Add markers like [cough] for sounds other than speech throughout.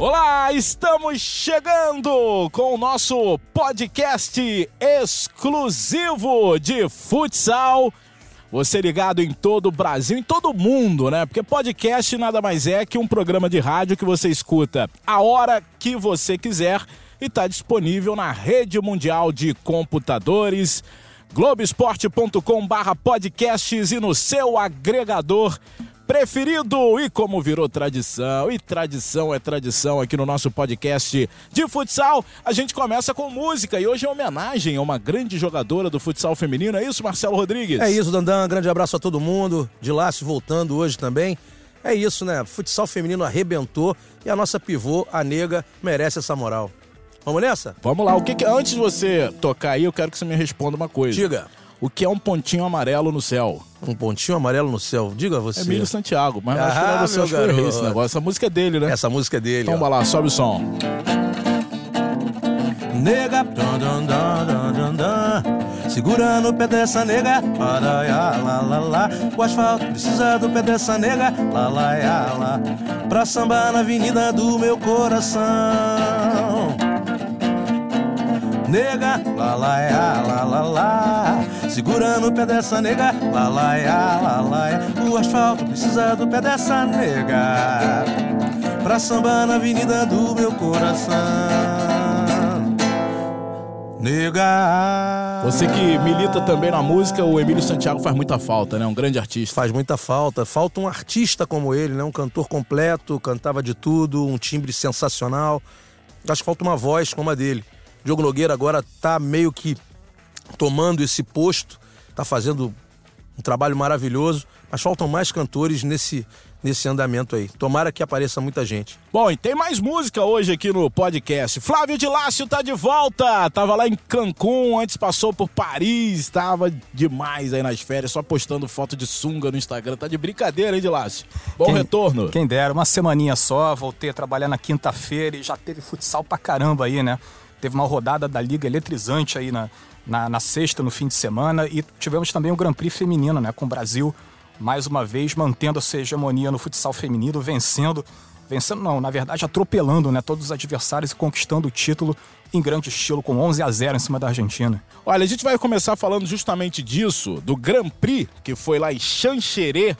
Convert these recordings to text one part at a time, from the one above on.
Olá, estamos chegando com o nosso podcast exclusivo de futsal. Você ligado em todo o Brasil, em todo o mundo, né? Porque podcast nada mais é que um programa de rádio que você escuta a hora que você quiser e está disponível na rede mundial de computadores globesport.com/podcasts e no seu agregador preferido. E como virou tradição, e tradição é tradição aqui no nosso podcast de futsal, a gente começa com música e hoje é homenagem a uma grande jogadora do futsal feminino. É isso, Marcelo Rodrigues? É isso, Dandan. grande abraço a todo mundo. De lá se voltando hoje também. É isso, né? Futsal feminino arrebentou e a nossa pivô, a nega, merece essa moral. Vamos nessa? Vamos lá. O que, que antes de você tocar aí, eu quero que você me responda uma coisa. Diga. O que é um pontinho amarelo no céu? Um pontinho amarelo no céu. Diga você. Emílio Santiago, mas ah, acho que não é você, acho que esse negócio. Essa música é dele, né? Essa música é dele. Então vai lá, sobe o som. Nega, dun, dun, dun, dun, segura no pé dessa nega, para ya, lá, lá, lá. O asfalto precisa do pé dessa nega, lá, lá, ya, lá. Pra sambar na avenida do meu coração. Nega, lá, lá, lá, lá, lá. Segurando o pé dessa nega, lá, lá, ya, lá, lá, O asfalto precisa do pé dessa nega. Pra sambar na avenida do meu coração. Nega. Você que milita também na música, o Emílio Santiago faz muita falta, né? Um grande artista. Faz muita falta. Falta um artista como ele, né? Um cantor completo, cantava de tudo, um timbre sensacional. Acho que falta uma voz como a dele. Diogo Nogueira agora tá meio que tomando esse posto, tá fazendo um trabalho maravilhoso, mas faltam mais cantores nesse, nesse andamento aí. Tomara que apareça muita gente. Bom, e tem mais música hoje aqui no podcast. Flávio de Lácio tá de volta. Tava lá em Cancún, antes passou por Paris, tava demais aí nas férias, só postando foto de sunga no Instagram. Tá de brincadeira, hein, de Lácio? Bom quem, retorno. Quem dera, uma semaninha só, voltei a trabalhar na quinta-feira e já teve futsal pra caramba aí, né? Teve uma rodada da liga eletrizante aí na, na, na, sexta, no fim de semana, e tivemos também o Grand Prix feminino, né, com o Brasil, mais uma vez, mantendo a sua hegemonia no futsal feminino, vencendo, vencendo não, na verdade atropelando né, todos os adversários e conquistando o título em grande estilo, com 11 a 0 em cima da Argentina. Olha, a gente vai começar falando justamente disso, do Grand Prix, que foi lá em Xanxerê,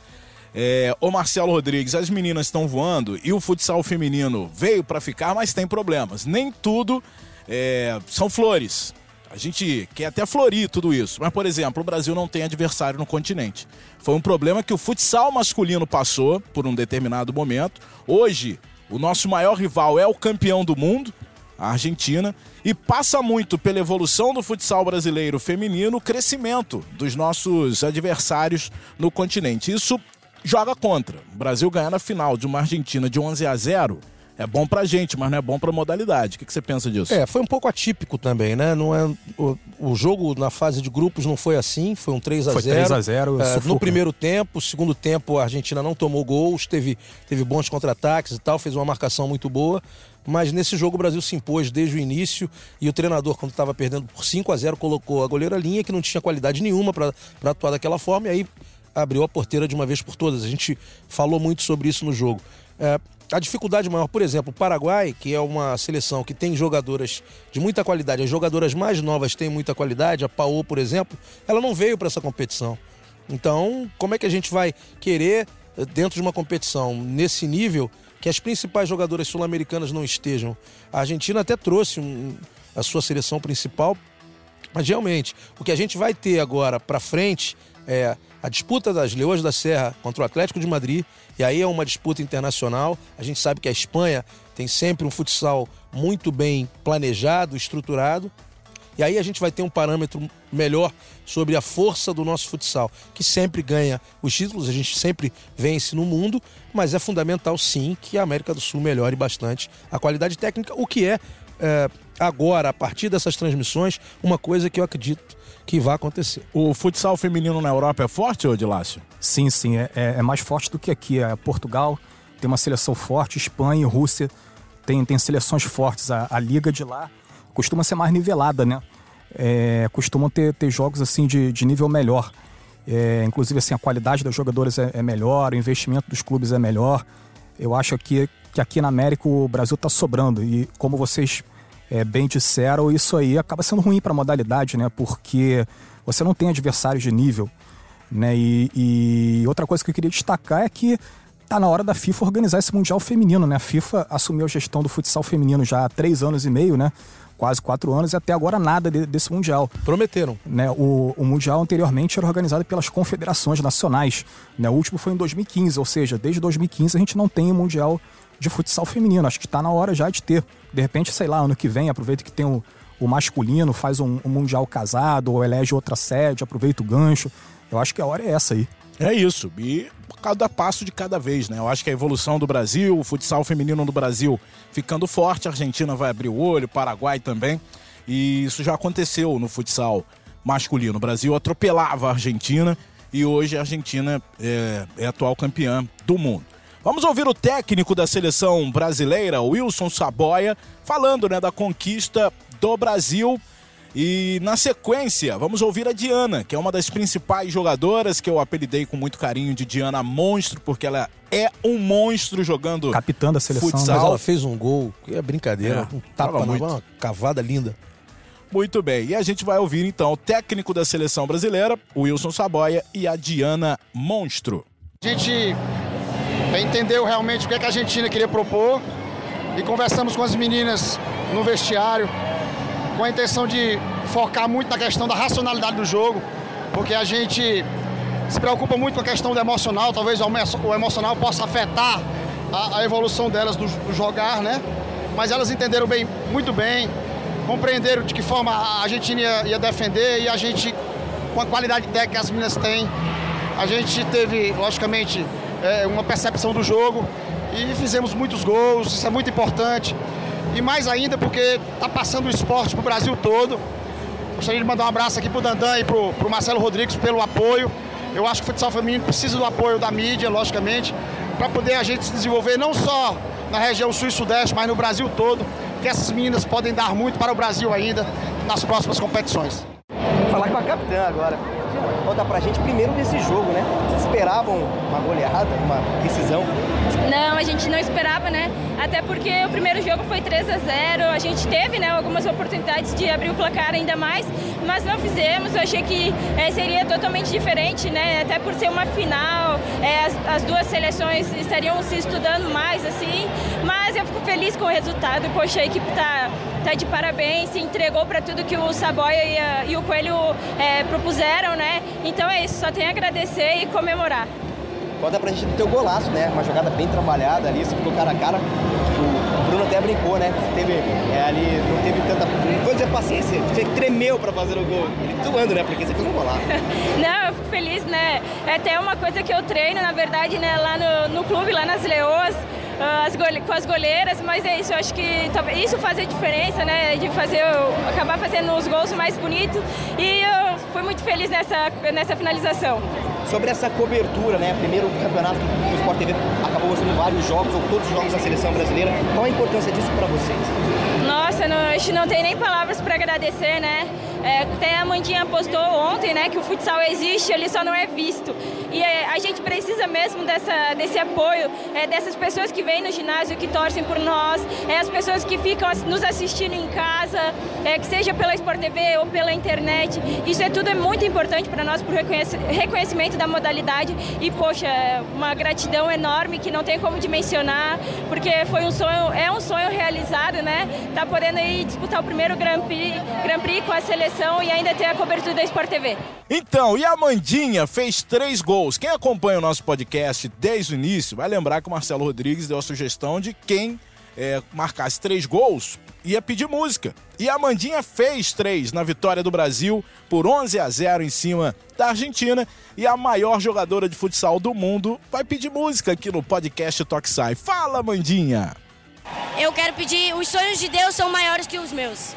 é, ô Marcelo Rodrigues, as meninas estão voando e o futsal feminino veio para ficar, mas tem problemas. Nem tudo é, são flores. A gente quer até florir tudo isso. Mas, por exemplo, o Brasil não tem adversário no continente. Foi um problema que o futsal masculino passou por um determinado momento. Hoje, o nosso maior rival é o campeão do mundo, a Argentina, e passa muito pela evolução do futsal brasileiro feminino, o crescimento dos nossos adversários no continente. Isso joga contra. O Brasil ganhar na final de uma Argentina de 11 a 0 é bom pra gente, mas não é bom pra modalidade. O que, que você pensa disso? É, foi um pouco atípico também, né? Não é, o, o jogo na fase de grupos não foi assim, foi um 3 a 0 Foi 3 a 0 é, No primeiro tempo, segundo tempo, a Argentina não tomou gols, teve, teve bons contra-ataques e tal, fez uma marcação muito boa. Mas nesse jogo o Brasil se impôs desde o início e o treinador, quando estava perdendo por 5 a 0 colocou a goleira linha, que não tinha qualidade nenhuma para atuar daquela forma, e aí abriu a porteira de uma vez por todas. A gente falou muito sobre isso no jogo. É, a dificuldade maior, por exemplo, o Paraguai, que é uma seleção que tem jogadoras de muita qualidade, as jogadoras mais novas têm muita qualidade, a Paô, por exemplo, ela não veio para essa competição. Então, como é que a gente vai querer, eh, dentro de uma competição nesse nível, que as principais jogadoras sul-americanas não estejam? A Argentina até trouxe um, a sua seleção principal, mas realmente, o que a gente vai ter agora para frente é a disputa das Leões da Serra contra o Atlético de Madrid, e aí é uma disputa internacional. A gente sabe que a Espanha tem sempre um futsal muito bem planejado, estruturado. E aí a gente vai ter um parâmetro melhor sobre a força do nosso futsal, que sempre ganha os títulos, a gente sempre vence no mundo, mas é fundamental sim que a América do Sul melhore bastante a qualidade técnica, o que é, é agora, a partir dessas transmissões, uma coisa que eu acredito que vai acontecer. O futsal feminino na Europa é forte, Odilácio? Sim, sim, é, é, é mais forte do que aqui. É Portugal tem uma seleção forte, Espanha e Rússia tem, tem seleções fortes. A, a liga de lá costuma ser mais nivelada, né? É, costumam ter, ter jogos assim de, de nível melhor. É, inclusive assim, a qualidade das jogadoras é, é, melhor, o investimento dos clubes é melhor. Eu acho que, que aqui na América o Brasil está sobrando. E como vocês é, bem disseram, isso aí acaba sendo ruim para a modalidade, né? Porque você não tem adversários de nível. Né? E, e, outra coisa que eu queria destacar é que tá na hora da FIFA organizar esse Mundial Feminino, né? A FIFA assumiu a gestão do futsal feminino já há três anos e meio, né? Quase quatro anos e até agora nada de, desse Mundial. Prometeram. Né? O, o, Mundial anteriormente era organizado pelas confederações nacionais. Né? O último foi em 2015, ou seja, desde 2015 a gente não tem o Mundial de futsal feminino. Acho que está na hora já de ter. De repente, sei lá, ano que vem, aproveita que tem o, o masculino, faz um, um Mundial casado, ou elege outra sede, aproveita o gancho. Eu acho que a hora é essa aí. É isso. E cada passo de cada vez, né? Eu acho que a evolução do Brasil, o futsal feminino do Brasil ficando forte, a Argentina vai abrir o olho, o Paraguai também. E isso já aconteceu no futsal masculino. O Brasil atropelava a Argentina e hoje a Argentina é, é atual campeã do mundo. Vamos ouvir o técnico da seleção brasileira, Wilson Saboia, falando né, da conquista do Brasil. E na sequência, vamos ouvir a Diana, que é uma das principais jogadoras que eu apelidei com muito carinho de Diana Monstro, porque ela é um monstro jogando capitã da seleção. Futsal. Mas ela fez um gol, que é brincadeira, é, um tapa, uma cavada linda. Muito bem, e a gente vai ouvir então o técnico da seleção brasileira, o Wilson Saboia, e a Diana Monstro. A gente entendeu realmente o que, é que a Argentina queria propor e conversamos com as meninas no vestiário com a intenção de focar muito na questão da racionalidade do jogo, porque a gente se preocupa muito com a questão do emocional, talvez o emocional possa afetar a, a evolução delas do, do, jogar, né? Mas elas entenderam bem, muito bem, compreenderam de que forma a Argentina ia, ia defender e a gente, com a qualidade técnica que as meninas têm, a gente teve, logicamente, é, uma percepção do jogo e fizemos muitos gols, isso é muito importante. E mais ainda porque está passando o esporte para o Brasil todo. Gostaria de mandar um abraço aqui para o Dandan e para o Marcelo Rodrigues pelo apoio. Eu acho que o futsal feminino precisa do apoio da mídia, logicamente, para poder a gente se desenvolver não só na região sul e sudeste, mas no Brasil todo, que essas meninas podem dar muito para o Brasil ainda nas próximas competições. Vou falar com a capitã agora conta pra gente primeiro desse jogo, né? Vocês esperavam uma goleada, uma decisão? Não, a gente não esperava, né? Até porque o primeiro jogo foi 3 a 0 a gente teve né, algumas oportunidades de abrir o placar ainda mais, mas não fizemos. Eu achei que é, seria totalmente diferente, né? Até por ser uma final, é, as, as, duas seleções estariam se estudando mais, assim. Mas eu fico feliz com o resultado. Poxa, a equipe tá, tá de parabéns, se entregou para tudo que o Saboia e, a, e o Coelho é, propuseram, né? Então é isso, só tem a agradecer e comemorar. Conta pra gente do teu golaço, né? Uma jogada bem trabalhada ali, você ficou cara a cara. O Bruno até brincou, né? Teve é, ali, não teve tanta. Não vou dizer paciência, você tremeu pra fazer o gol. Ele tuando, né? Porque você fez um golaço. [laughs] não, eu fico feliz, né? É até uma coisa que eu treino, na verdade, né? Lá no, no clube, lá nas Leoas. Ah, as com as goleiras, mas é isso, eu acho que isso faz a diferença, né? De fazer, acabar fazendo os gols mais bonitos. E eu fui muito feliz nessa, nessa finalização. Sobre essa cobertura, né? Primeiro campeonato que o Sport TV acabou sendo vários jogos, ou todos os jogos da seleção brasileira. Qual a importância disso para vocês? Nossa, não, a gente não tem nem palavras para agradecer, né? É, até a Mandinha postou ontem, né, que o futsal existe, ele só não é visto. E é, a gente precisa mesmo dessa, desse apoio, é, dessas pessoas que vêm no ginásio, que torcem por nós, é, as pessoas que ficam nos assistindo em casa, é, que seja pela Sport TV ou pela internet. Isso é tudo é muito importante para nós, por reconhecimento da modalidade. E, poxa, é uma gratidão enorme que não tem como dimensionar, porque foi um sonho, é um sonho realizado, né? Tá podendo ir disputar o primeiro Grand Prix, Grand Prix com a seleção e ainda ter a cobertura da Sport TV. Então, e a Mandinha fez três gols. Quem acompanha o nosso podcast desde o início vai lembrar que o Marcelo Rodrigues deu a sugestão de quem é, marcasse três gols ia pedir música. E a Mandinha fez três na vitória do Brasil por 11 a 0 em cima da Argentina. E a maior jogadora de futsal do mundo vai pedir música aqui no podcast Toxai. Fala, Mandinha! Eu quero pedir: os sonhos de Deus são maiores que os meus.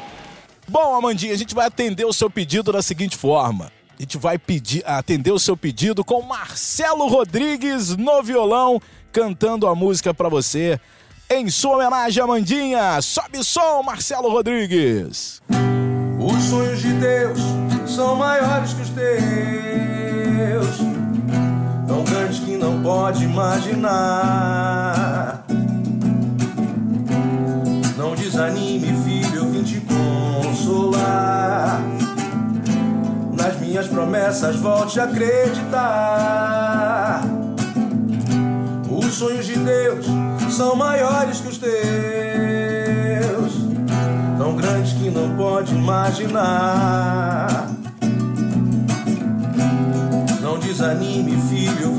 Bom, Amandinha, a gente vai atender o seu pedido da seguinte forma. A gente vai pedir, atender o seu pedido com Marcelo Rodrigues no violão, cantando a música para você. Em sua homenagem, Amandinha, sobe o som, Marcelo Rodrigues. Os sonhos de Deus são maiores que os teus, tão grandes que não pode imaginar. Desanime, filho, eu vim te consolar. Nas minhas promessas, volte a acreditar. Os sonhos de Deus são maiores que os teus, tão grandes que não pode imaginar. Não desanime, filho,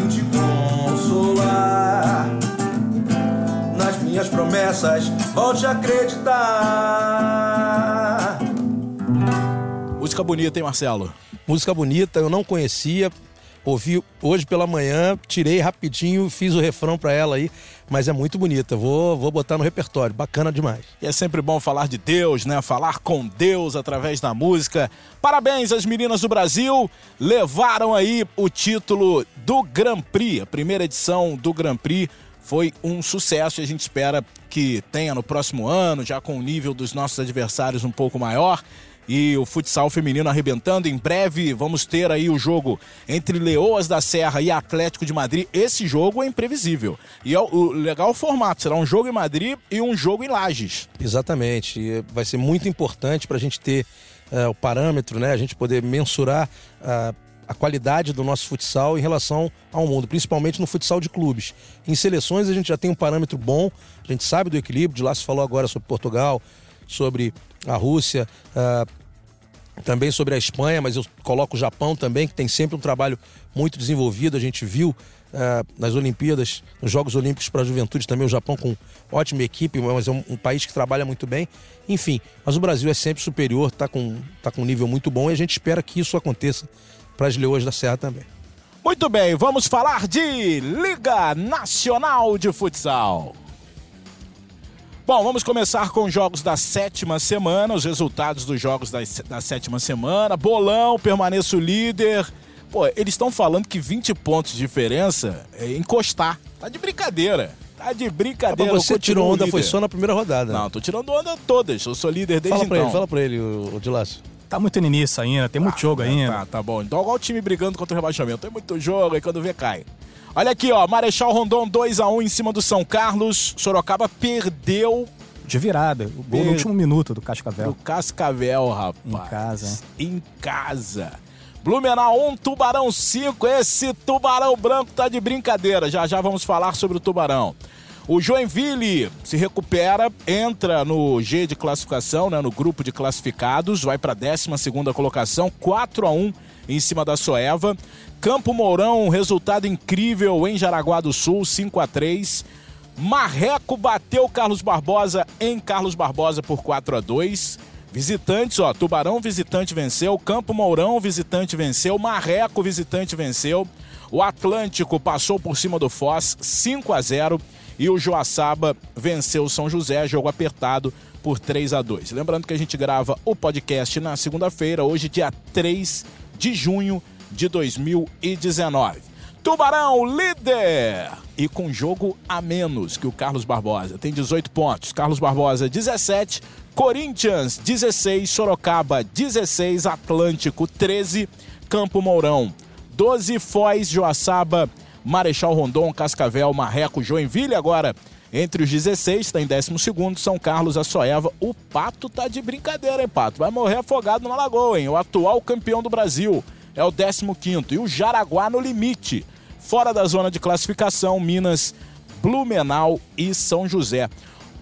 promessas, volte a acreditar. Música bonita, hein, Marcelo? Música bonita, eu não conhecia. Ouvi hoje pela manhã, tirei rapidinho, fiz o refrão pra ela aí, mas é muito bonita. Vou, vou botar no repertório, bacana demais. E é sempre bom falar de Deus, né? Falar com Deus através da música. Parabéns às meninas do Brasil, levaram aí o título do Grand Prix, a primeira edição do Grand Prix. Foi um sucesso e a gente espera que tenha no próximo ano, já com o nível dos nossos adversários um pouco maior. E o futsal feminino arrebentando. Em breve vamos ter aí o jogo entre Leoas da Serra e Atlético de Madrid. Esse jogo é imprevisível. E é o, legal o formato: será um jogo em Madrid e um jogo em Lages. Exatamente. Vai ser muito importante para a gente ter eh, o parâmetro, né? A gente poder mensurar ah, a qualidade do nosso futsal em relação ao mundo, principalmente no futsal de clubes. Em seleções a gente já tem um parâmetro bom, a gente sabe do equilíbrio. De lá se falou agora sobre Portugal, sobre a Rússia, ah, também sobre a Espanha, mas eu coloco o Japão também, que tem sempre um trabalho muito desenvolvido. A gente viu ah, nas Olimpíadas, nos Jogos Olímpicos para a Juventude também, o Japão com ótima equipe, mas é um, um país que trabalha muito bem. Enfim, mas o Brasil é sempre superior, está com, tá com um nível muito bom e a gente espera que isso aconteça para as Leoas da Serra também. Muito bem, vamos falar de Liga Nacional de Futsal. Bom, vamos começar com os jogos da sétima semana, os resultados dos jogos da, da sétima semana. Bolão, permaneço líder. Pô, eles estão falando que 20 pontos de diferença é encostar. Tá de brincadeira. Tá de Ah, brincadeira. mas você tirou onda, líder. foi só na primeira rodada. Não, tô tirando onda todas. Eu sou líder desde fala pra então. ele, fala pra ele, o, o Dilácio. Tá muito no início ainda, tem muito jogo ainda. Tá, tá bom. Então, igual o time brigando contra o rebaixamento. Tem muito jogo, aí quando vê, cai. Olha aqui, ó. Marechal Rondon 2x1 em cima do São Carlos. Sorocaba perdeu De virada. O gol Per- no último minuto do Cascavel. Cascavel, rapaz. Em casa. Em casa. Blumenau 1, Tubarão 5. Esse Tubarão branco tá de brincadeira. Já já vamos falar sobre o Tubarão. O Joinville se recupera, entra no G de classificação, né, no grupo de classificados, vai para a 12 colocação, 4 a 1 em cima da Soeva. Campo Mourão, resultado incrível em Jaraguá do Sul, 5 a 3 Marreco bateu Carlos Barbosa em Carlos Barbosa por 4 a 2 Visitantes, ó, Tubarão visitante venceu, Campo Mourão visitante venceu, Marreco visitante venceu. O Atlântico passou por cima do Foz 5 a 0 e o Joaçaba venceu o São José, jogo apertado por 3 a 2. Lembrando que a gente grava o podcast na segunda-feira, hoje dia 3 de junho de 2019. Tubarão líder e com jogo a menos que o Carlos Barbosa. Tem 18 pontos. Carlos Barbosa 17, Corinthians 16, Sorocaba 16, Atlântico 13, Campo Mourão 12, Foz, Joaçaba, Marechal Rondon, Cascavel, Marreco, Joinville agora entre os 16, está em 12 São Carlos, Açoeva. O Pato tá de brincadeira, hein, Pato? Vai morrer afogado na Lagoa, hein? O atual campeão do Brasil é o 15º. E o Jaraguá no limite. Fora da zona de classificação, Minas, Blumenau e São José.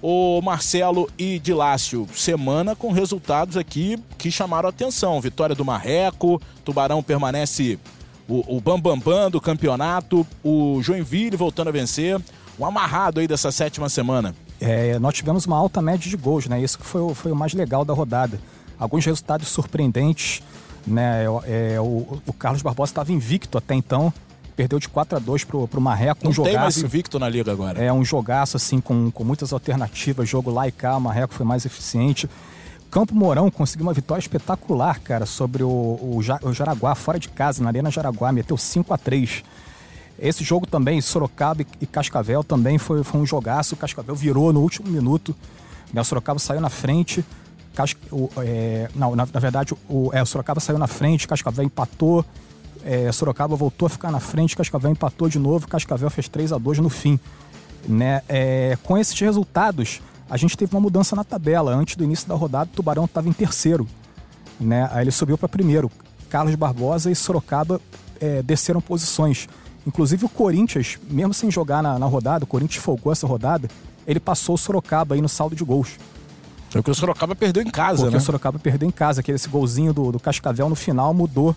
O Marcelo e Dilácio, semana com resultados aqui que chamaram a atenção. Vitória do Marreco, Tubarão permanece o, o Bambambam Bam Bam do campeonato, o Joinville voltando a vencer. Um amarrado aí dessa sétima semana. É, nós tivemos uma alta média de gols, né? Isso que foi, o- foi o mais legal da rodada. Alguns resultados surpreendentes, né? É, o, o Carlos Barbosa estava invicto até então, perdeu de 4 a 2 pro, pro Marreco, um Não tem mais jogaço. invicto na liga agora. É um jogaço, assim, com, com muitas alternativas. Jogo lá e cá, o Marreco foi mais eficiente. Campo Mourão conseguiu uma vitória espetacular, cara, sobre o, o, o Jaraguá, fora de casa, na Arena Jaraguá, meteu 5 a 3 Esse jogo também, Sorocaba e- Cascavel, também foi, foi um jogaço. O Cascavel virou no último minuto. né, O Sorocaba saiu na frente. O- é, não, na, na verdade, o, é, o Sorocaba saiu na frente, Cascavel empatou. é, Sorocaba voltou a ficar na frente, Cascavel empatou de novo, Cascavel fez 3 a 2 no fim. Né? É, com esses resultados, a gente teve uma mudança na tabela. Antes do início da rodada, o Tubarão estava em terceiro. Né? Aí ele subiu para primeiro. Carlos Barbosa e Sorocaba é, desceram posições. Inclusive o Corinthians, mesmo sem jogar na, na, rodada, o Corinthians folgou essa rodada, ele passou o Sorocaba aí no saldo de gols. Porque o Sorocaba perdeu em casa, Porque né? o Sorocaba perdeu em casa, que esse golzinho do, do Cascavel no final mudou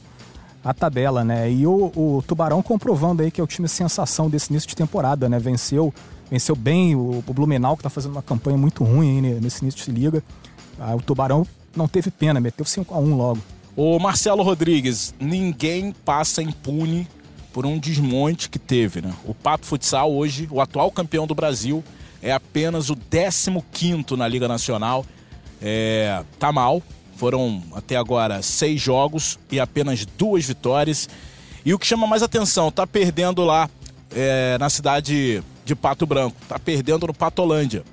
a tabela, né? E o, o, Tubarão comprovando aí que é o time sensação desse início de temporada, né? Venceu, venceu bem o, o Blumenau, que tá fazendo uma campanha muito ruim aí nesse início de liga. Ah, o Tubarão não teve pena, meteu 5 a 1 logo. O Marcelo Rodrigues, ninguém passa impune por um desmonte que teve, né? O Pato Futsal hoje, o atual campeão do Brasil, é apenas o 15 na Liga Nacional. É, tá mal. Foram até agora seis jogos e apenas duas vitórias. E o que chama mais atenção, tá perdendo lá é, na cidade de Pato Branco. Tá perdendo no Patolândia.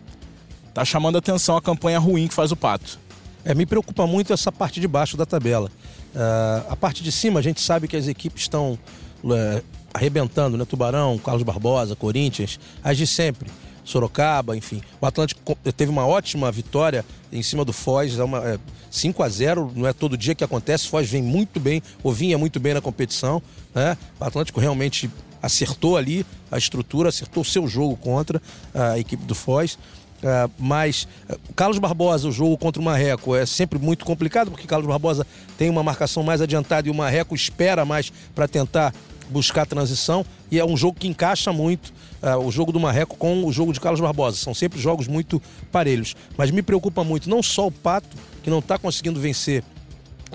Tá chamando atenção a campanha ruim que faz o Pato. É, me preocupa muito essa parte de baixo da tabela. Uh, a parte de cima, a gente sabe que as equipes estão uh, arrebentando, né? Tubarão, Carlos Barbosa, Corinthians, as de sempre. Sorocaba, enfim. O Atlântico teve uma ótima vitória em cima do Foz, é uma, é, 5 a 0 não é todo dia que acontece. Foz vem muito bem, ou vinha muito bem na competição. Né? O Atlântico realmente acertou ali a estrutura, acertou o seu jogo contra a equipe do Foz. Uh, mas uh, Carlos Barbosa, o jogo contra o Marreco é sempre muito complicado, porque Carlos Barbosa tem uma marcação mais adiantada e o Marreco espera mais para tentar buscar transição. E é um jogo que encaixa muito uh, o jogo do Marreco com o jogo de Carlos Barbosa. São sempre jogos muito parelhos. Mas me preocupa muito não só o Pato, que não está conseguindo vencer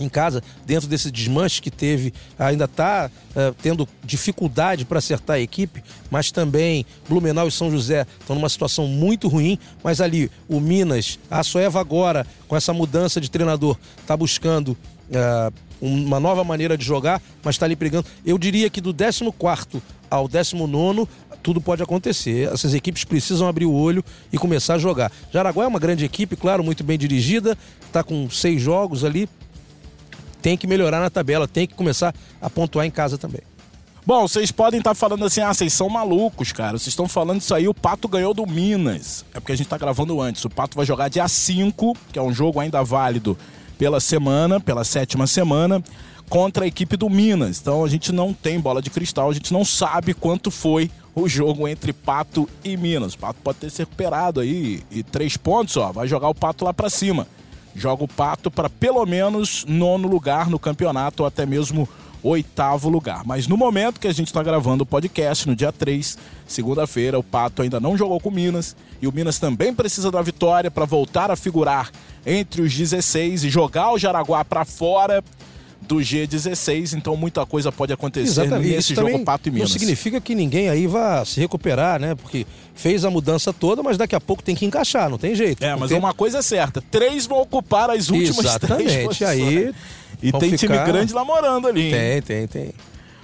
em casa, dentro desse desmanche que teve, ainda está uh, tendo dificuldade para acertar a equipe, mas também Blumenau e São José estão numa situação muito ruim, mas ali o Minas, a Soeva agora, com essa mudança de treinador, está buscando uh, uma nova maneira de jogar, mas está ali brigando. Eu diria que do 14 ao 19 tudo pode acontecer. Essas equipes precisam abrir o olho e começar a jogar. Jaraguá é uma grande equipe, claro, muito bem dirigida, está com seis jogos ali, tem que melhorar na tabela, tem que começar a pontuar em casa também. Bom, vocês podem estar tá falando assim, ah, vocês são malucos, cara. Vocês estão falando isso aí, o Pato ganhou do Minas. É porque a gente está gravando antes. O Pato vai jogar dia 5, que é um jogo ainda válido pela semana, pela sétima semana, contra a equipe do Minas. Então a gente não tem bola de cristal, a gente não sabe quanto foi o jogo entre Pato e Minas. O Pato pode ter se recuperado aí e três pontos, ó, vai jogar o Pato lá para cima. Joga o Pato para pelo menos nono lugar no campeonato ou até mesmo oitavo lugar. Mas no momento que a gente está gravando o podcast, no dia 3, segunda-feira, o Pato ainda não jogou com o Minas e o Minas também precisa da vitória para voltar a figurar entre os 16 e jogar o Jaraguá para fora do G16, então muita coisa pode acontecer Exatamente. nesse Isso jogo Pato e Minas. Não significa que ninguém aí vá se recuperar, né? Porque fez a mudança toda, mas daqui a pouco tem que encaixar, não tem jeito. É, mas tem... uma coisa é certa, três vão ocupar as últimas Exatamente. três posições. aí E tem ficar... time grande namorando ali. Hein? Tem, tem, tem.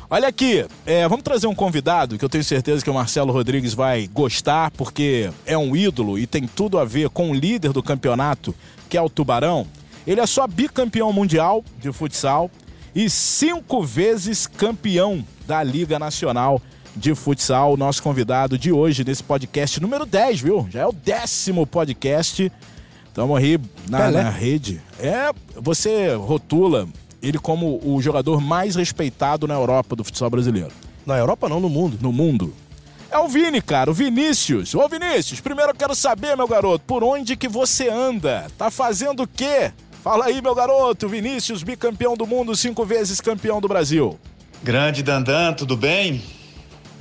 Olha aqui, é, vamos trazer um convidado que eu tenho certeza que o Marcelo Rodrigues vai gostar, porque é um ídolo e tem tudo a ver com o líder do campeonato, que é o Tubarão. Ele é só bicampeão mundial de futsal e cinco vezes campeão da Liga Nacional de Futsal. O nosso convidado de hoje nesse podcast número 10, viu? Já é o décimo podcast. Estamos aí na, na rede. É, você rotula ele como o jogador mais respeitado na Europa do futsal brasileiro. Na Europa não, no mundo. No mundo. É o Vini, cara, o Vinícius. Ô Vinícius, primeiro eu quero saber, meu garoto, por onde que você anda? Tá fazendo o quê? Fala aí, meu garoto, Vinícius, bicampeão do mundo, cinco vezes campeão do Brasil. Grande Dandan, tudo bem?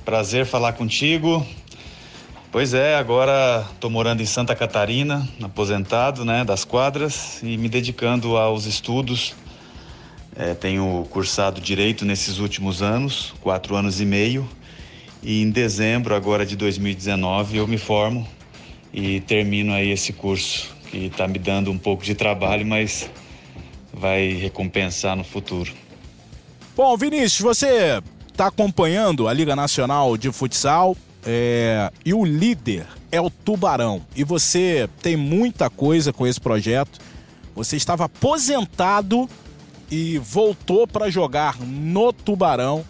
Prazer falar contigo. Pois é, agora estou morando em Santa Catarina, aposentado né, das quadras e me dedicando aos estudos. É, tenho cursado direito nesses últimos anos, quatro anos e meio, e em dezembro agora de 2019 eu me formo e termino aí esse curso que está me dando um pouco de trabalho, mas vai recompensar no futuro. Bom, Vinícius, você está acompanhando a Liga Nacional de Futsal é, e o líder é o Tubarão. E você tem muita coisa com esse projeto. Você estava aposentado e voltou para jogar no Tubarão.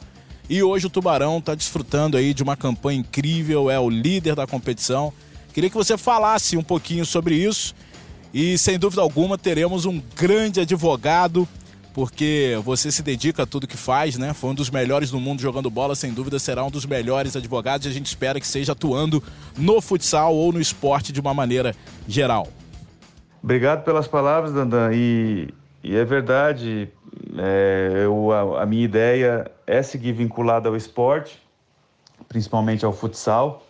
E hoje o Tubarão está desfrutando aí de uma campanha incrível, é o líder da competição. Queria que você falasse um pouquinho sobre isso e sem dúvida alguma teremos um grande advogado, porque você se dedica a tudo que faz, né? Foi um dos melhores do mundo jogando bola, sem dúvida será um dos melhores advogados e a gente espera que seja atuando no futsal ou no esporte de uma maneira geral. Obrigado pelas palavras, Dandan. E, e é verdade, é, eu, a, a minha ideia é seguir vinculada ao esporte, principalmente ao futsal,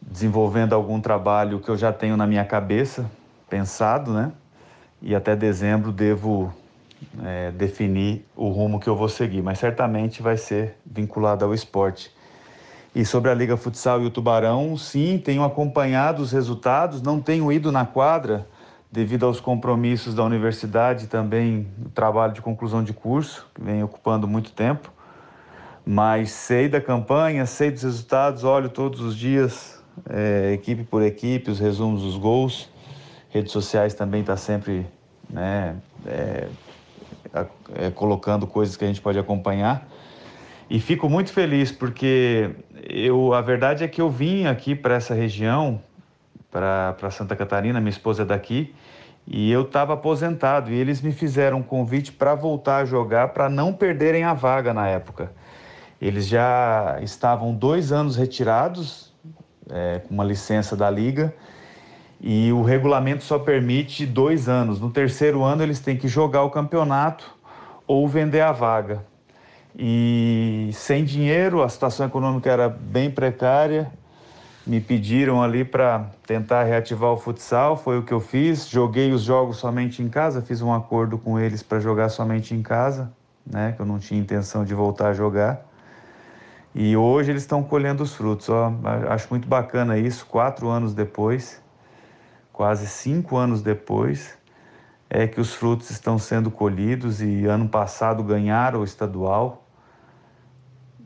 desenvolvendo algum trabalho que eu já tenho na minha cabeça, pensado, né? E até dezembro devo é, definir o rumo que eu vou seguir, mas certamente vai ser vinculado ao esporte. E sobre a Liga Futsal e o Tubarão, sim, tenho acompanhado os resultados, não tenho ido na quadra devido aos compromissos da universidade, também o trabalho de conclusão de curso, que vem ocupando muito tempo. Mas sei da campanha, sei dos resultados, olho todos os dias, é, equipe por equipe, os resumos dos gols. Redes sociais também está sempre né, é, é, colocando coisas que a gente pode acompanhar. E fico muito feliz porque eu, a verdade é que eu vim aqui para essa região para Santa Catarina, minha esposa é daqui, e eu estava aposentado e eles me fizeram um convite para voltar a jogar para não perderem a vaga na época. Eles já estavam dois anos retirados, é, com uma licença da liga, e o regulamento só permite dois anos. No terceiro ano eles têm que jogar o campeonato ou vender a vaga. E sem dinheiro, a situação econômica era bem precária me pediram ali para tentar reativar o futsal, foi o que eu fiz. Joguei os jogos somente em casa, fiz um acordo com eles para jogar somente em casa, né, que eu não tinha intenção de voltar a jogar. E hoje eles estão colhendo os frutos. Ó, acho muito bacana isso. Quatro anos depois, quase cinco anos depois, é que os frutos estão sendo colhidos. E ano passado ganharam o estadual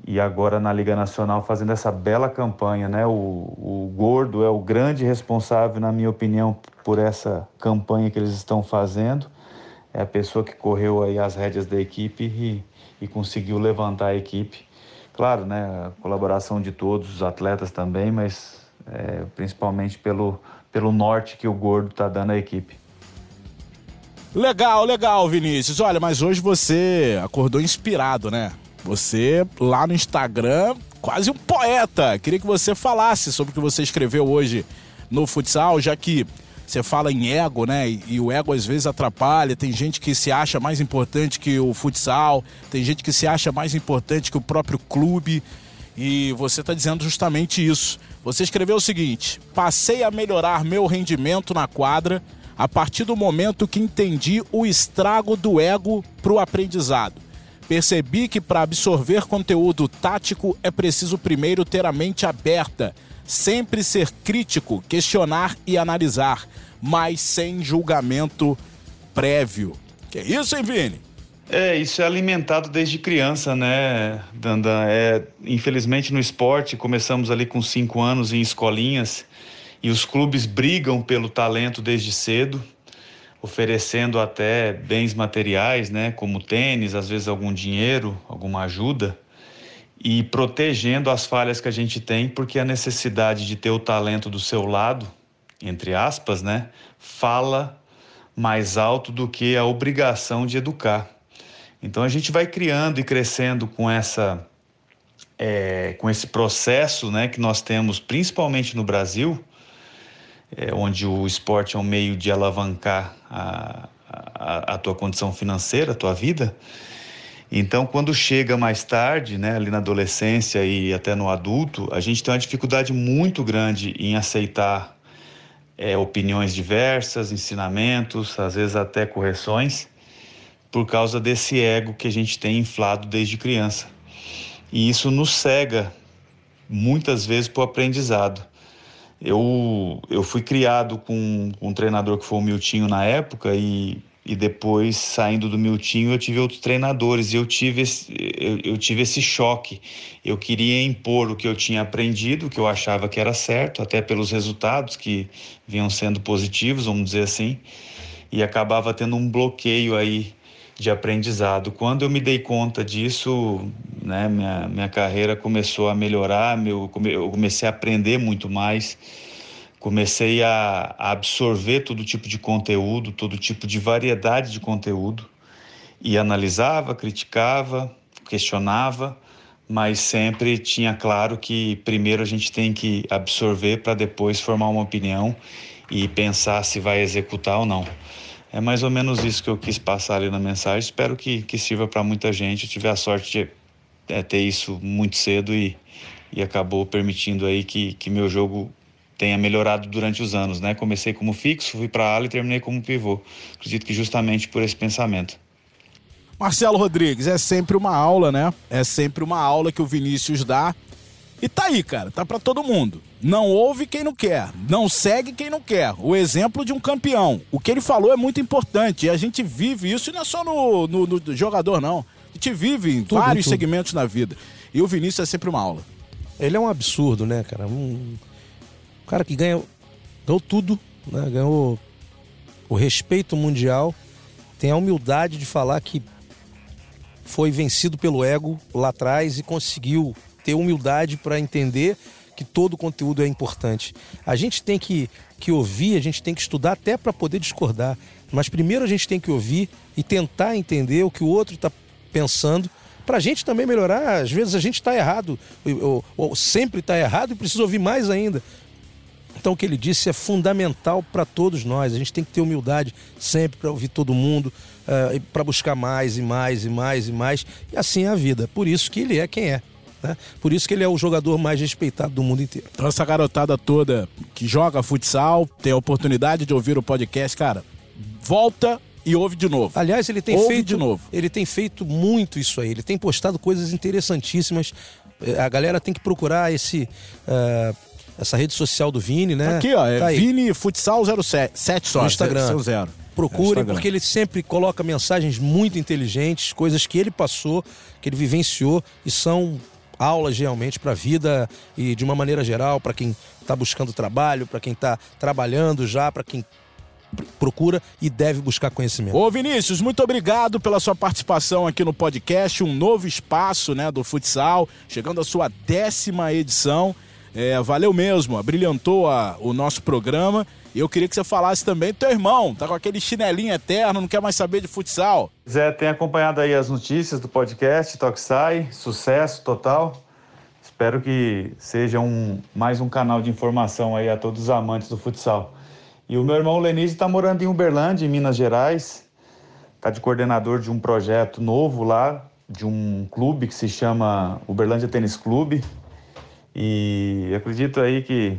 e agora na Liga Nacional fazendo essa bela campanha, né? O, o Gordo é o grande responsável, na minha opinião, por essa campanha que eles estão fazendo. É a pessoa que correu aí as rédeas da equipe e, e conseguiu levantar a equipe. Claro, né? A colaboração de todos os atletas também, mas é, principalmente pelo, pelo norte que o Gordo está dando à equipe. Legal, legal, Vinícius. Olha, mas hoje você acordou inspirado, né? Você lá no Instagram, quase um poeta. Queria que você falasse sobre o que você escreveu hoje no futsal, já que você fala em ego, né? E, o ego às vezes atrapalha. Tem gente que se acha mais importante que o futsal, tem gente que se acha mais importante que o próprio clube. E você está dizendo justamente isso. Você escreveu o seguinte: passei a melhorar meu rendimento na quadra a partir do momento que entendi o estrago do ego para o aprendizado. Percebi que para absorver conteúdo tático é preciso primeiro ter a mente aberta, sempre ser crítico, questionar e analisar, mas sem julgamento prévio. Que isso, hein, Vini? É, isso é alimentado desde criança, né, Dandan? É, infelizmente no esporte, começamos ali com cinco anos em escolinhas e os clubes brigam pelo talento desde cedo oferecendo até bens materiais, né, como tênis, às vezes algum dinheiro, alguma ajuda, e protegendo as falhas que a gente tem, porque a necessidade de ter o talento do seu lado, entre aspas, né, fala mais alto do que a obrigação de educar. Então a gente vai criando e crescendo com essa é, com esse processo, né, que nós temos principalmente no Brasil, é, onde o esporte é um meio de alavancar a, a, a tua condição financeira, a tua vida. Então, quando chega mais tarde, né, ali na adolescência e até no adulto, a gente tem uma dificuldade muito grande em aceitar é, opiniões diversas, ensinamentos, às vezes até correções, por causa desse ego que a gente tem inflado desde criança. E isso nos cega muitas vezes para o aprendizado. Eu, eu fui criado com, com um treinador que foi o Miltinho na época e, e depois, saindo do Miltinho, eu tive outros treinadores e eu tive, esse, eu, eu tive esse choque. Eu queria impor o que eu tinha aprendido, que eu achava que era certo, até pelos resultados que vinham sendo positivos, vamos dizer assim, e acabava tendo um bloqueio aí de aprendizado. Quando eu me dei conta disso, né, minha, minha carreira começou a melhorar, meu, eu comecei a aprender muito mais, comecei a, a absorver todo tipo de conteúdo, todo tipo de variedade de conteúdo, e analisava, criticava, questionava, mas sempre tinha claro que primeiro a gente tem que absorver para depois formar uma opinião e pensar se vai executar ou não. É mais ou menos isso que eu quis passar ali na mensagem. Espero que, que sirva para muita gente. Eu tive a sorte de é, ter isso muito cedo e, e acabou permitindo aí que, que meu jogo tenha melhorado durante os anos, né? Comecei como fixo, fui para ala e terminei como pivô. Acredito que justamente por esse pensamento. Marcelo Rodrigues, é sempre uma aula, né? É sempre uma aula que o Vinícius dá. E tá aí, cara, tá para todo mundo. Não ouve quem não quer, não segue quem não quer. O exemplo de um campeão. O que ele falou é muito importante e a gente vive isso e não é só no, no, no jogador, não. A gente vive em tudo, vários tudo. segmentos na vida. E o Vinícius é sempre uma aula. Ele é um absurdo, né, cara? Um cara que ganha, ganhou tudo, né? Ganhou o respeito mundial, tem a humildade de falar que foi vencido pelo ego lá atrás e conseguiu ter humildade para entender que todo conteúdo é importante. A gente tem que, que ouvir, a gente tem que estudar até para poder discordar. Mas primeiro a gente tem que ouvir e tentar entender o que o outro está pensando para a gente também melhorar. Às vezes a gente está errado, ou, ou sempre está errado e precisa ouvir mais ainda. Então o que ele disse é fundamental para todos nós. A gente tem que ter humildade sempre para ouvir todo mundo, uh, para buscar mais e mais e mais e mais. E assim é a vida. Por isso que ele é quem é. Né? Por isso que ele é o jogador mais respeitado do mundo inteiro. Então essa garotada toda que joga futsal, tem a oportunidade de ouvir o podcast, cara, volta e ouve de novo. Aliás, ele tem ouve feito de novo. Ele tem feito muito isso aí. Ele tem postado coisas interessantíssimas. Eh, a galera tem que procurar esse uh, essa rede social do Vini, né? Aqui, ó, é tá Vini Futsal 07 só. No Instagram. Seu zero. Procure, é porque ele sempre coloca mensagens muito inteligentes, coisas que ele passou, que ele vivenciou e são aulas realmente para a vida e de uma maneira geral, para quem está buscando trabalho, para quem está trabalhando já, para quem procura e deve buscar conhecimento. Ô Vinícius, muito obrigado pela sua participação aqui no podcast, um novo espaço né, do futsal, chegando à sua décima edição. É, valeu mesmo, brilhantou a, o nosso programa. E eu queria que você falasse também do teu irmão, tá com aquele chinelinho eterno, não quer mais saber de futsal. Zé, tem acompanhado aí as notícias do podcast Toxai, sucesso total. Espero que seja um, mais um canal de informação aí a todos os amantes do futsal. E o meu irmão Lenise está morando em Uberlândia, em Minas Gerais. Está de coordenador de um projeto novo lá, de um clube que se chama Uberlândia Tênis Clube. E acredito aí que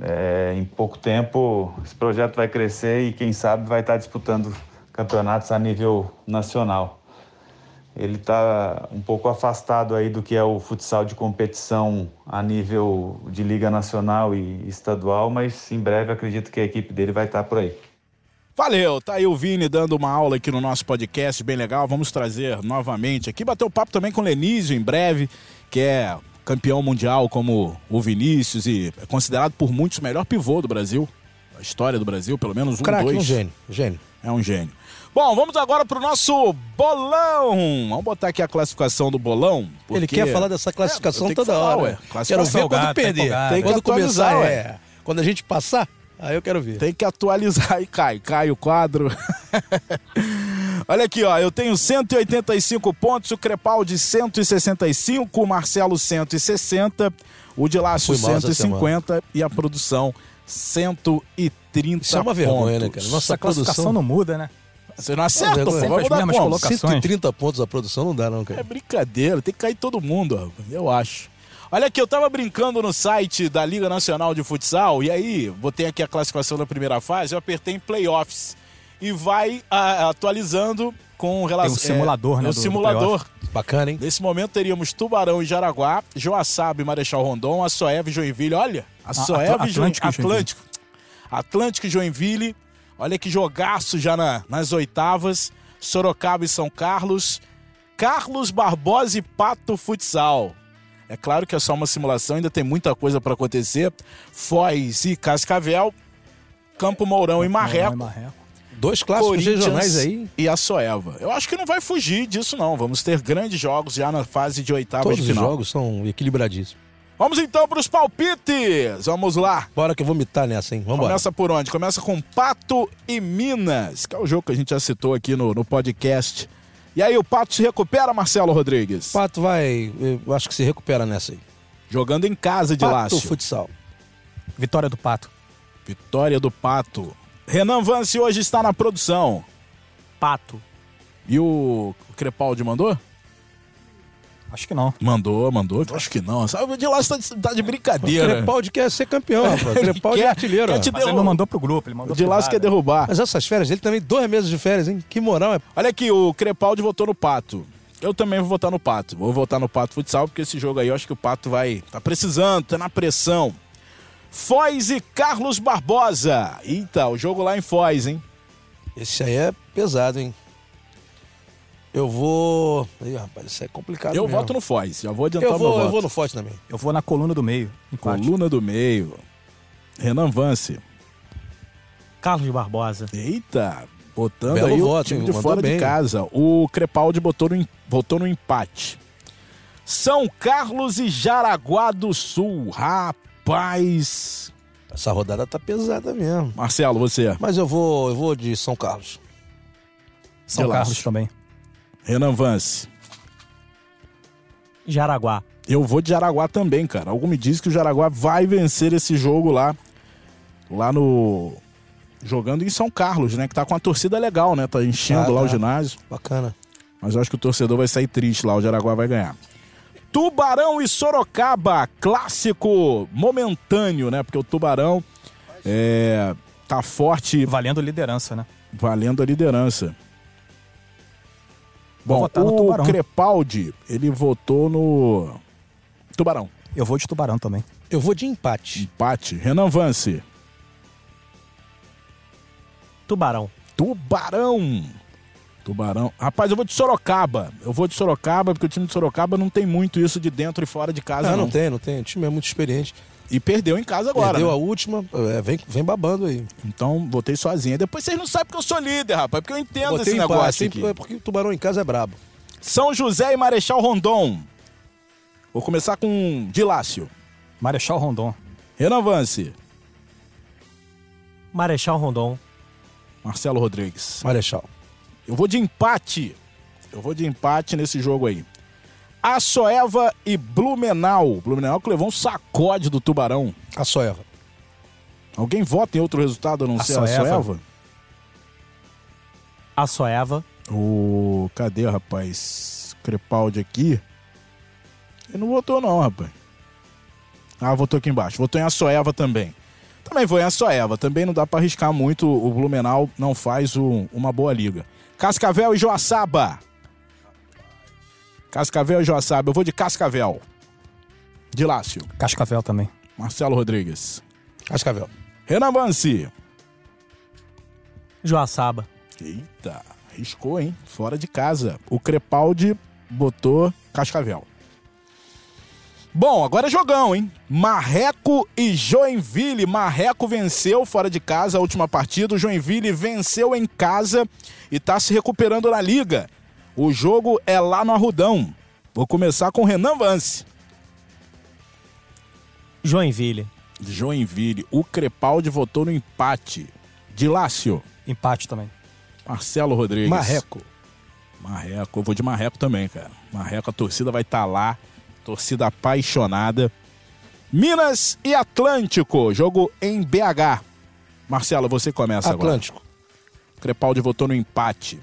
é, em pouco tempo esse projeto vai crescer e quem sabe vai estar disputando campeonatos a nível nacional. Ele está um pouco afastado aí do que é o futsal de competição a nível de liga nacional e estadual, mas em breve acredito que a equipe dele vai estar por aí. Valeu, tá aí o Vini dando uma aula aqui no nosso podcast, bem legal. Vamos trazer novamente aqui, bater o papo também com o Lenísio em breve, que é campeão mundial como o Vinícius e é considerado por muitos o melhor pivô do Brasil. A história do Brasil, pelo menos um, Crack, dois. um gênio, gênio. É um gênio. Bom, vamos agora pro nosso bolão. Vamos botar aqui a classificação do bolão. Porque... Ele quer falar dessa classificação é, toda falar, hora. Ué. Quero ver quando perder. Tem que quando começar, ué. é. Quando a gente passar, aí eu quero ver. Tem que atualizar e cai. Cai o quadro. [laughs] Olha aqui, ó, eu tenho 185 pontos, o Crepaldi 165, o Marcelo 160, o de Lácio 150 e a produção 130 Isso é uma vergonha, né, cara? Nossa classificação não muda, né? Você não acerta, pô. Vamos dar. Colocações. 130 pontos a produção não dá, não, cara. É brincadeira, tem que cair todo mundo, eu acho. Olha aqui, eu tava brincando no site da Liga Nacional de Futsal e aí botei aqui a classificação da primeira fase, eu apertei em playoffs e vai a, atualizando com relação. Tem um simulador, é, né? O simulador. Bacana, hein? Nesse momento teríamos Tubarão e Jaraguá, Joaçaba e Marechal Rondon, a Soev e Joinville. Olha, a Soev e Atlântico, Atlântico. Atlântico e Joinville. Olha que jogaço já na, nas oitavas. Sorocaba e São Carlos. Carlos Barbosa e Pato Futsal. É claro que é só uma simulação, ainda tem muita coisa para acontecer. Foz e Cascavel. Campo Mourão e Marreco. Marreco Dois clássicos regionais aí. e a Soeva. Eu acho que não vai fugir disso, não. Vamos ter grandes jogos já na fase de oitava Todos de os final. jogos são equilibradíssimos. Vamos então para os palpites. Vamos lá. Bora que eu vou mitar nessa, hein? Vamos Começa por onde? Começa com Pato e Minas, que é o jogo que a gente já citou aqui no, no podcast. E aí, o Pato se recupera, Marcelo Rodrigues? Pato vai, eu acho que se recupera nessa aí. Jogando em casa de Pato Lácio. futsal. Vitória do Pato. Vitória do Pato. Renan Vance hoje está na produção. Pato. E o Crepaldi mandou? Acho que não. Mandou, mandou. Acho que não. Sabe, o de lá tá de, tá de O brincadeira. Crepaldi quer ser campeão, rapaz. O Crepaldi quer- é artilheiro. quer te. Mas ele não mandou pro grupo, ele mandou O de lá quer derrubar. Mas essas férias, ele também dois meses de férias, hein? Que moral é. Olha aqui, o Crepaldi votou no Pato. Eu também vou votar no Pato. Vou votar no Pato Futsal, porque esse jogo aí eu acho que o Pato vai. Tá precisando, tá na pressão. Foz e Carlos Barbosa. Eita, o jogo lá em Foz, hein? Esse aí é pesado, hein? Eu vou. Ih, rapaz, isso é complicado. Eu mesmo. voto no Foz. Já vou adiantar Eu o meu vou, eu voto. vou no Forte também. Eu vou na coluna do meio. Empate. Coluna do meio. Renan Vance. Carlos Barbosa. Eita, botando Belo aí o voto, time hein? de fora bem. de casa. O Crepaldi botou no, votou no empate. São Carlos e Jaraguá do Sul. Rapaz. Essa rodada tá pesada mesmo. Marcelo, você. Mas eu vou, eu vou de São Carlos. São. Carlos também. Renan Vance. Jaraguá. Eu vou de Jaraguá também, cara. Algo me diz que o Jaraguá vai vencer esse jogo lá. Lá no. Jogando em São Carlos, né? Que tá com uma torcida legal, né? Tá enchendo Tá, lá tá. o ginásio. Bacana. Mas eu acho que o torcedor vai sair triste lá. O Jaraguá vai ganhar. Tubarão e Sorocaba. Clássico momentâneo, né? Porque o Tubarão é, tá forte, Valendo liderança, né? valendo a liderança. Bom, votar no o. Crepaldi, ele votou no Tubarão. Eu vou de Tubarão também. Eu vou de empate. Empate. Renan Vance. Tubarão. Tubarão. Tubarão. Rapaz, eu vou de Sorocaba. Eu vou de Sorocaba, porque o time de Sorocaba não tem muito isso de dentro e fora de casa, Ah, não. não tem, não tem. O time é muito experiente. E perdeu em casa agora. Perdeu né? a última, é, vem, vem babando aí. Então, votei sozinho. Depois vocês não sabem que eu sou líder, rapaz, porque eu entendo Botei esse empate, negócio aqui. é porque o Tubarão em casa é brabo. São José e Marechal Rondon. Vou começar com Dilácio. Marechal Rondon. Renan Vance. Marechal Rondon. Marcelo Rodrigues. Marechal. Eu vou de empate. Eu vou de empate nesse jogo aí. Açoeva e Blumenau. Blumenau que levou um sacode do Tubarão. A Soeva. Alguém vota em outro resultado a não ser a Açoeva. Açoeva? Açoeva. O... Cadê, rapaz? Crepaldi aqui. Ele não votou não, rapaz. Ah, votou aqui embaixo. Votou em Açoeva também. Também vou em Açoeva. Também não dá pra arriscar muito. O Blumenau não faz o- uma boa liga. Cascavel e Joaçaba. Cascavel e Joaçaba. Eu vou de Cascavel. De Lácio. Cascavel também. Marcelo Rodrigues. Cascavel. Renan Vance. Joaçaba. Eita, arriscou, hein? Fora de casa. O Crepaldi botou Cascavel. Bom, agora é jogão, hein? Marreco e Joinville. Marreco venceu fora de casa a última partida. O Joinville venceu em casa e tá se recuperando na liga. O jogo é lá no Arrudão. Vou começar com Renan Vance. Joinville. Joinville. O Crepaldi votou no empate. De Lácio. Empate também. Marcelo Rodrigues. Marreco. Marreco, eu vou de Marreco também, cara. Marreco, a torcida vai estar lá. Torcida apaixonada. Minas e Atlântico, jogo em BH. Marcelo, você começa Atlântico. agora. Crepaldi votou no empate.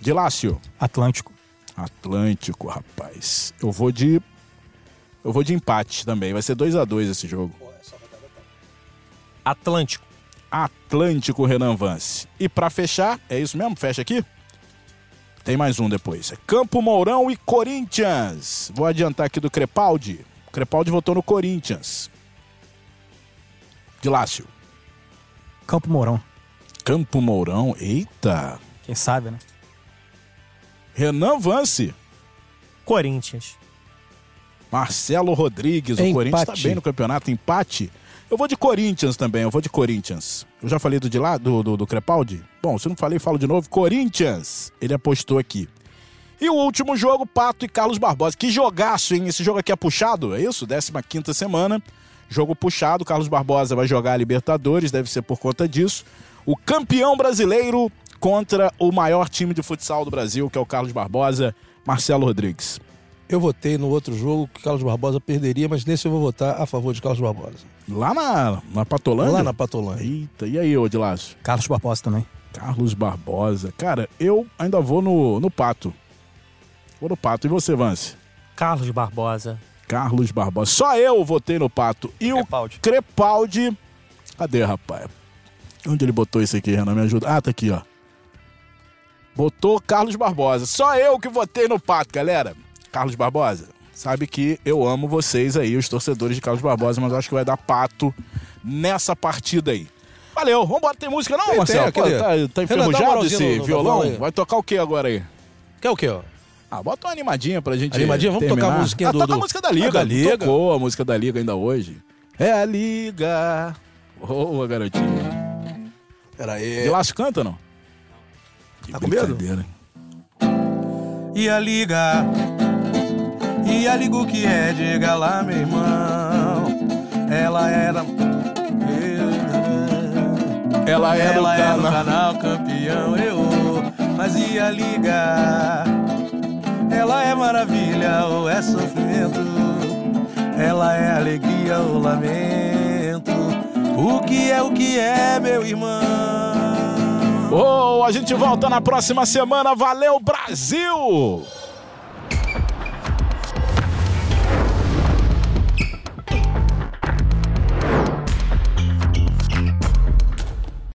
De Lácio. Atlântico. Atlântico, rapaz. Eu vou de. Eu vou de empate também. Vai ser 2 a 2 esse jogo. Atlântico. Atlântico Renan Vance. E pra fechar, é isso mesmo? Fecha aqui? Tem mais um depois. Campo Mourão e Corinthians. Vou adiantar aqui do Crepaldi. O Crepaldi votou no Corinthians. De Lácio. Campo Mourão. Campo Mourão. Eita. Quem sabe, né? Renan Vance. Corinthians. Marcelo Rodrigues. O Empate. Corinthians tá bem no campeonato. Empate. Eu vou de Corinthians também, eu vou de Corinthians. Eu já falei do de lá, do, do, do Crepaldi? Bom, se não falei, falo de novo. Corinthians, ele apostou aqui. E o último jogo, Pato e Carlos Barbosa. Que jogaço, hein? Esse jogo aqui é puxado, é isso? 15 semana. Jogo puxado, Carlos Barbosa vai jogar a Libertadores, deve ser por conta disso. O campeão brasileiro contra o maior time de futsal do Brasil, que é o Carlos Barbosa, Marcelo Rodrigues. Eu votei no outro jogo que Carlos Barbosa perderia, mas nesse eu vou votar a favor de Carlos Barbosa. Lá na, na Patolândia? Lá na Patolândia. Eita, e aí, Odilaço? Carlos Barbosa também. Carlos Barbosa. Cara, eu ainda vou no, no Pato. Vou no Pato. E você, Vance? Carlos Barbosa. Carlos Barbosa. Só eu votei no Pato. E Crepaldi. o Crepaldi... Cadê, rapaz? Onde ele botou isso aqui, Renan? Me ajuda. Ah, tá aqui, ó. Botou Carlos Barbosa. Só eu que votei no Pato, galera. Carlos Barbosa, sabe que eu amo vocês aí, os torcedores de Carlos Barbosa, mas acho que vai dar Pato nessa partida aí. Valeu, vambora, tem música não, Tem, Marcelo? tem, Pô, tá, tá enferrujado esse no- violão? no. Vai tocar o que agora aí? Quer o quê, ó? Ah, bota uma animadinha pra gente Animadinha? Vamos tocar a terminar. musiquinha ah, do- toca a música da Liga. Ah, da Liga. Tocou a música da Liga ainda hoje. É a Liga. Boa, garotinha. Pera De aí. Laço canta, não? Que Tá com medo? E a liga, e a liga o que é, diga lá, meu irmão. Ela era. Ela é Ela do canal. canal campeão, eu. Mas e a liga? Ela é maravilha ou é sofrimento? Ela é alegria ou lamento? O que é o que é, meu irmão? Oh, a gente volta na próxima semana. Valeu, Brasil!